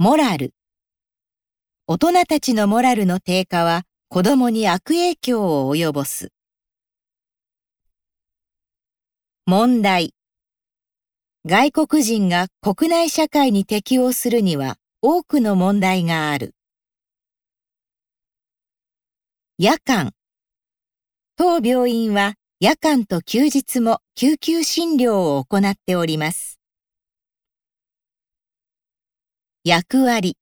モラル。大人たちのモラルの低下は子供に悪影響を及ぼす。問題。外国人が国内社会に適応するには多くの問題がある。夜間。当病院は夜間と休日も救急診療を行っております。役割。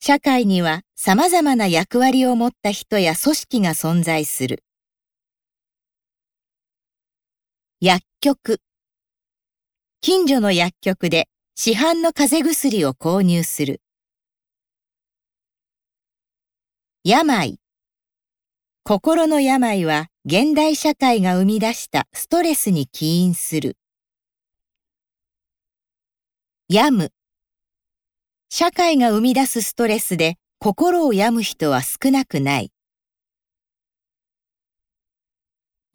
社会には様々な役割を持った人や組織が存在する。薬局。近所の薬局で市販の風邪薬を購入する。病。心の病は現代社会が生み出したストレスに起因する。病む。社会が生み出すストレスで心を病む人は少なくない。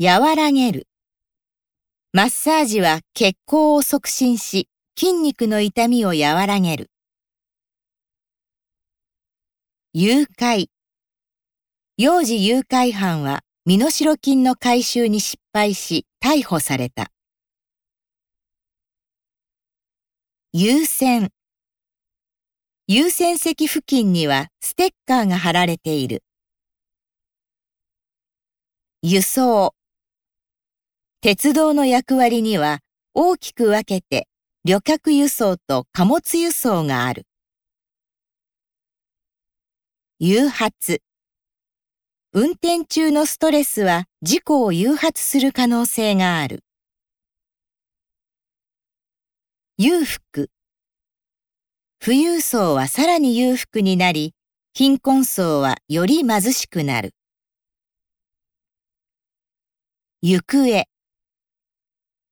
和らげる。マッサージは血行を促進し、筋肉の痛みを和らげる。誘拐。幼児誘拐犯は身代金の回収に失敗し逮捕された。優先。優先席付近にはステッカーが貼られている。輸送。鉄道の役割には大きく分けて旅客輸送と貨物輸送がある。誘発。運転中のストレスは事故を誘発する可能性がある。裕福。富裕層はさらに裕福になり、貧困層はより貧しくなる。行方。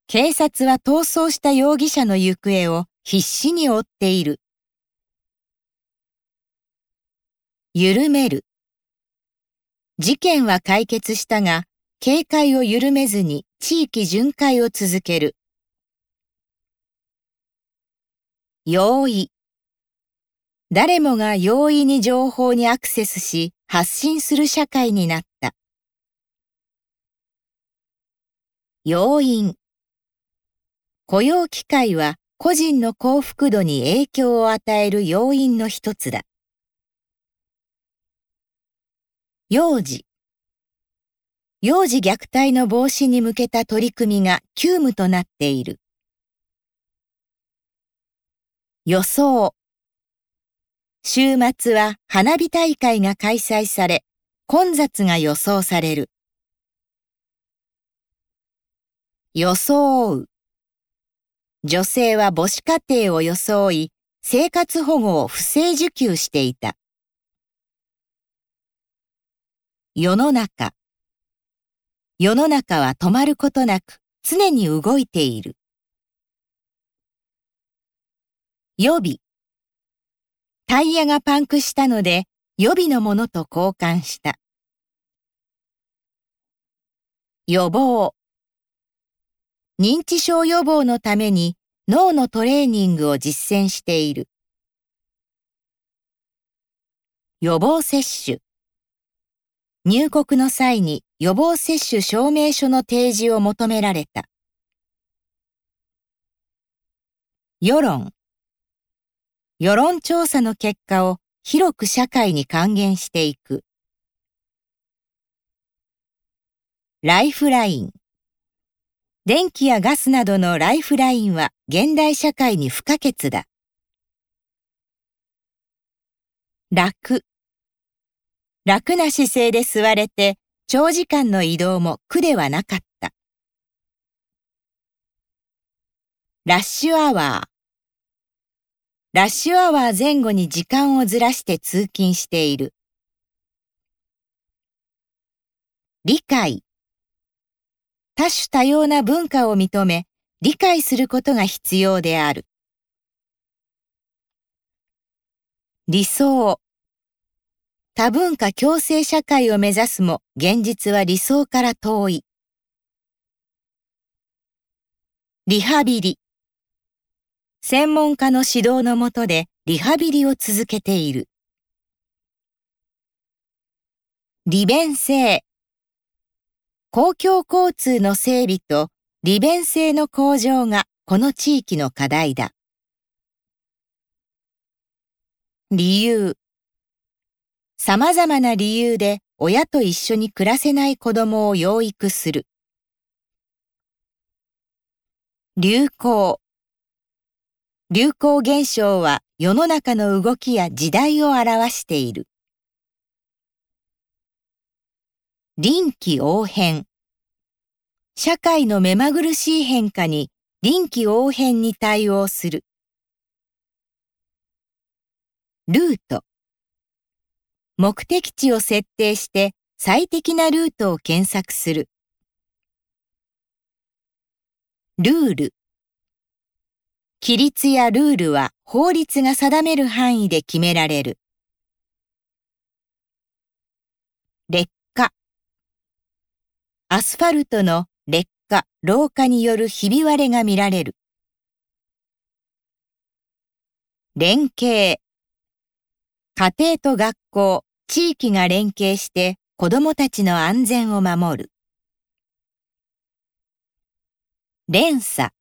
警察は逃走した容疑者の行方を必死に追っている。緩める。事件は解決したが、警戒を緩めずに地域巡回を続ける。容易。誰もが容易に情報にアクセスし発信する社会になった。要因。雇用機会は個人の幸福度に影響を与える要因の一つだ。幼児。幼児虐待の防止に向けた取り組みが急務となっている。予想。週末は花火大会が開催され、混雑が予想される。装う。女性は母子家庭を装い、生活保護を不正受給していた。世の中。世の中は止まることなく常に動いている。予備。タイヤがパンクしたので予備のものと交換した。予防。認知症予防のために脳のトレーニングを実践している。予防接種。入国の際に予防接種証明書の提示を求められた。世論。世論調査の結果を広く社会に還元していく。ライフライン。電気やガスなどのライフラインは現代社会に不可欠だ。楽。楽な姿勢で座れて長時間の移動も苦ではなかった。ラッシュアワー。ラッシュアワー前後に時間をずらして通勤している。理解。多種多様な文化を認め、理解することが必要である。理想。多文化共生社会を目指すも現実は理想から遠い。リハビリ。専門家の指導のもとでリハビリを続けている。利便性公共交通の整備と利便性の向上がこの地域の課題だ。理由様々な理由で親と一緒に暮らせない子供を養育する。流行流行現象は世の中の動きや時代を表している。臨機応変社会の目まぐるしい変化に臨機応変に対応する。ルート目的地を設定して最適なルートを検索する。ルール規律やルールは法律が定める範囲で決められる。劣化アスファルトの劣化、老化によるひび割れが見られる。連携家庭と学校、地域が連携して子どもたちの安全を守る。連鎖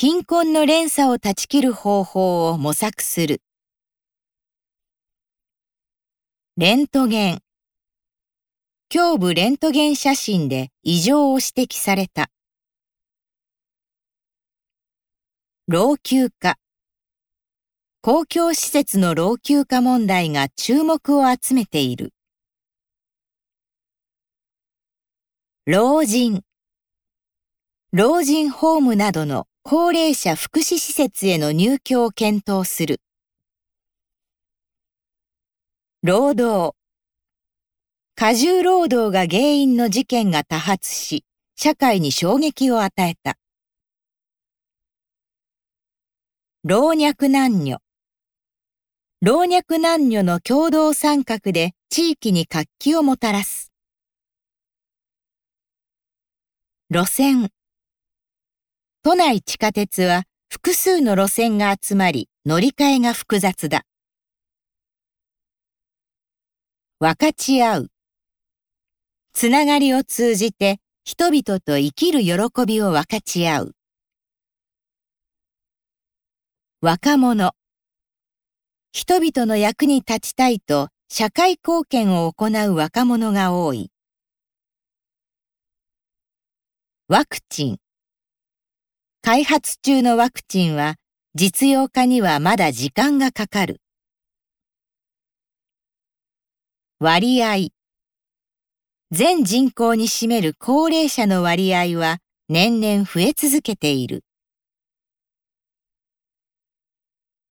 貧困の連鎖を断ち切る方法を模索する。レントゲン。胸部レントゲン写真で異常を指摘された。老朽化。公共施設の老朽化問題が注目を集めている。老人。老人ホームなどの高齢者福祉施設への入居を検討する。労働。過重労働が原因の事件が多発し、社会に衝撃を与えた。老若男女。老若男女の共同参画で地域に活気をもたらす。路線。都内地下鉄は複数の路線が集まり乗り換えが複雑だ。分かち合う。つながりを通じて人々と生きる喜びを分かち合う。若者。人々の役に立ちたいと社会貢献を行う若者が多い。ワクチン。開発中のワクチンは実用化にはまだ時間がかかる。割合全人口に占める高齢者の割合は年々増え続けている。